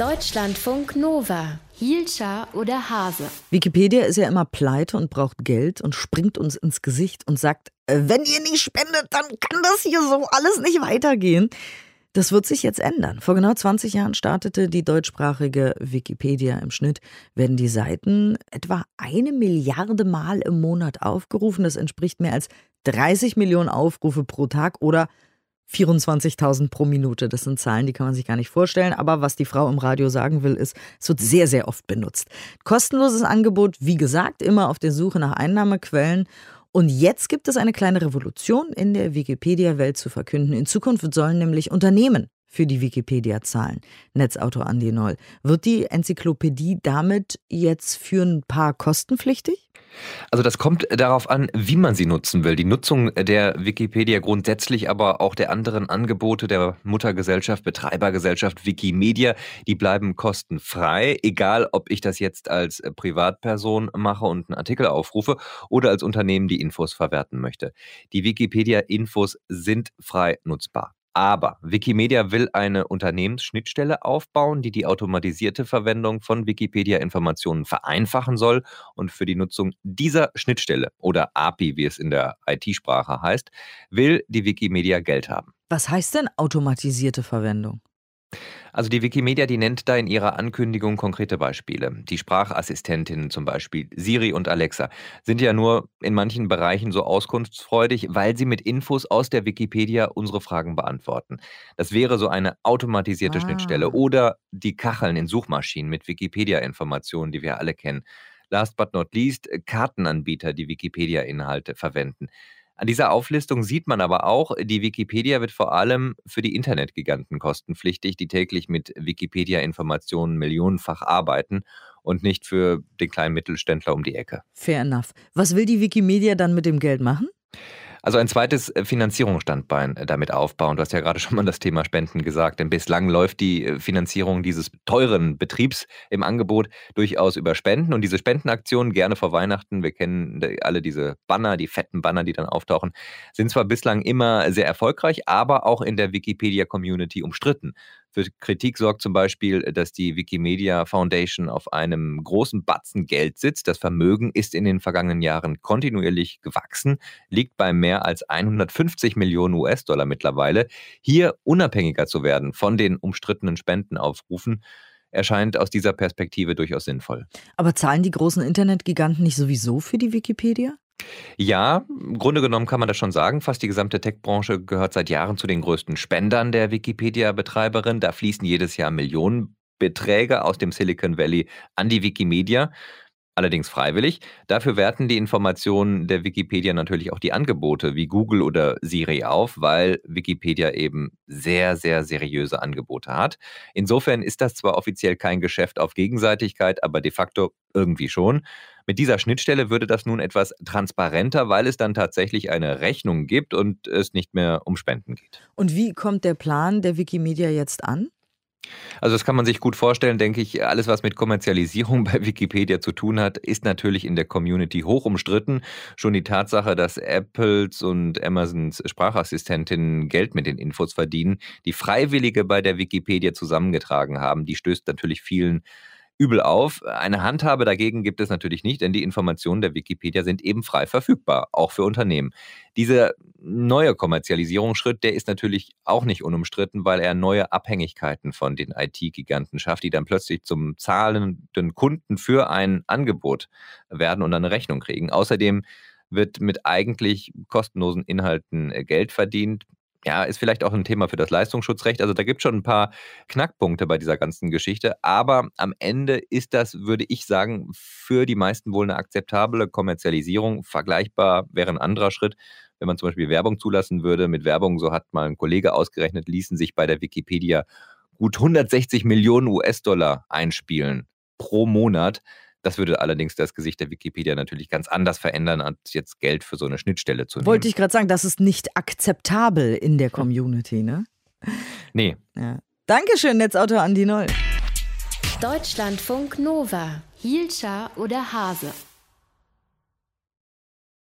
Deutschlandfunk Nova. Hielscher oder Hase? Wikipedia ist ja immer pleite und braucht Geld und springt uns ins Gesicht und sagt, äh, wenn ihr nicht spendet, dann kann das hier so alles nicht weitergehen. Das wird sich jetzt ändern. Vor genau 20 Jahren startete die deutschsprachige Wikipedia. Im Schnitt werden die Seiten etwa eine Milliarde Mal im Monat aufgerufen. Das entspricht mehr als 30 Millionen Aufrufe pro Tag oder 24.000 pro Minute. Das sind Zahlen, die kann man sich gar nicht vorstellen. Aber was die Frau im Radio sagen will, ist, es wird sehr, sehr oft benutzt. Kostenloses Angebot, wie gesagt, immer auf der Suche nach Einnahmequellen. Und jetzt gibt es eine kleine Revolution in der Wikipedia-Welt zu verkünden. In Zukunft sollen nämlich Unternehmen für die Wikipedia zahlen. Netzautor Andi Noll. Wird die Enzyklopädie damit jetzt für ein paar kostenpflichtig? Also das kommt darauf an, wie man sie nutzen will. Die Nutzung der Wikipedia grundsätzlich, aber auch der anderen Angebote der Muttergesellschaft, Betreibergesellschaft Wikimedia, die bleiben kostenfrei, egal ob ich das jetzt als Privatperson mache und einen Artikel aufrufe oder als Unternehmen die Infos verwerten möchte. Die Wikipedia-Infos sind frei nutzbar. Aber Wikimedia will eine Unternehmensschnittstelle aufbauen, die die automatisierte Verwendung von Wikipedia-Informationen vereinfachen soll. Und für die Nutzung dieser Schnittstelle oder API, wie es in der IT-Sprache heißt, will die Wikimedia Geld haben. Was heißt denn automatisierte Verwendung? Also die Wikimedia, die nennt da in ihrer Ankündigung konkrete Beispiele. Die Sprachassistentinnen zum Beispiel, Siri und Alexa, sind ja nur in manchen Bereichen so auskunftsfreudig, weil sie mit Infos aus der Wikipedia unsere Fragen beantworten. Das wäre so eine automatisierte ah. Schnittstelle oder die Kacheln in Suchmaschinen mit Wikipedia-Informationen, die wir alle kennen. Last but not least, Kartenanbieter, die Wikipedia-Inhalte verwenden. An dieser Auflistung sieht man aber auch, die Wikipedia wird vor allem für die Internetgiganten kostenpflichtig, die täglich mit Wikipedia-Informationen millionenfach arbeiten und nicht für den kleinen Mittelständler um die Ecke. Fair enough. Was will die Wikimedia dann mit dem Geld machen? Also ein zweites äh, Finanzierungsstandbein äh, damit aufbauen. Du hast ja gerade schon mal das Thema Spenden gesagt, denn bislang läuft die äh, Finanzierung dieses teuren Betriebs im Angebot durchaus über Spenden und diese Spendenaktionen gerne vor Weihnachten, wir kennen alle diese Banner, die fetten Banner, die dann auftauchen, sind zwar bislang immer sehr erfolgreich, aber auch in der Wikipedia-Community umstritten. Für Kritik sorgt zum Beispiel, dass die Wikimedia Foundation auf einem großen Batzen Geld sitzt. Das Vermögen ist in den vergangenen Jahren kontinuierlich gewachsen, liegt bei mehr als 150 Millionen US-Dollar mittlerweile. Hier unabhängiger zu werden von den umstrittenen Spendenaufrufen, erscheint aus dieser Perspektive durchaus sinnvoll. Aber zahlen die großen Internetgiganten nicht sowieso für die Wikipedia? Ja, im Grunde genommen kann man das schon sagen. Fast die gesamte Tech-Branche gehört seit Jahren zu den größten Spendern der Wikipedia-Betreiberin. Da fließen jedes Jahr Millionenbeträge aus dem Silicon Valley an die Wikimedia allerdings freiwillig. Dafür werten die Informationen der Wikipedia natürlich auch die Angebote wie Google oder Siri auf, weil Wikipedia eben sehr, sehr seriöse Angebote hat. Insofern ist das zwar offiziell kein Geschäft auf Gegenseitigkeit, aber de facto irgendwie schon. Mit dieser Schnittstelle würde das nun etwas transparenter, weil es dann tatsächlich eine Rechnung gibt und es nicht mehr um Spenden geht. Und wie kommt der Plan der Wikimedia jetzt an? Also das kann man sich gut vorstellen, denke ich. Alles, was mit Kommerzialisierung bei Wikipedia zu tun hat, ist natürlich in der Community hoch umstritten. Schon die Tatsache, dass Apples und Amazons Sprachassistentinnen Geld mit den Infos verdienen, die Freiwillige bei der Wikipedia zusammengetragen haben, die stößt natürlich vielen übel auf. Eine Handhabe dagegen gibt es natürlich nicht, denn die Informationen der Wikipedia sind eben frei verfügbar, auch für Unternehmen. Dieser neue Kommerzialisierungsschritt, der ist natürlich auch nicht unumstritten, weil er neue Abhängigkeiten von den IT-Giganten schafft, die dann plötzlich zum zahlenden Kunden für ein Angebot werden und eine Rechnung kriegen. Außerdem wird mit eigentlich kostenlosen Inhalten äh, Geld verdient ja, ist vielleicht auch ein Thema für das Leistungsschutzrecht. Also da gibt es schon ein paar Knackpunkte bei dieser ganzen Geschichte. Aber am Ende ist das, würde ich sagen, für die meisten wohl eine akzeptable Kommerzialisierung. Vergleichbar wäre ein anderer Schritt, wenn man zum Beispiel Werbung zulassen würde. Mit Werbung, so hat mal ein Kollege ausgerechnet, ließen sich bei der Wikipedia gut 160 Millionen US-Dollar einspielen pro Monat. Das würde allerdings das Gesicht der Wikipedia natürlich ganz anders verändern, als jetzt Geld für so eine Schnittstelle zu nehmen. Wollte ich gerade sagen, das ist nicht akzeptabel in der Community, ne? Nee. Ja. Dankeschön, Netzautor Andi Noll. Deutschlandfunk Nova. Hielscher oder Hase?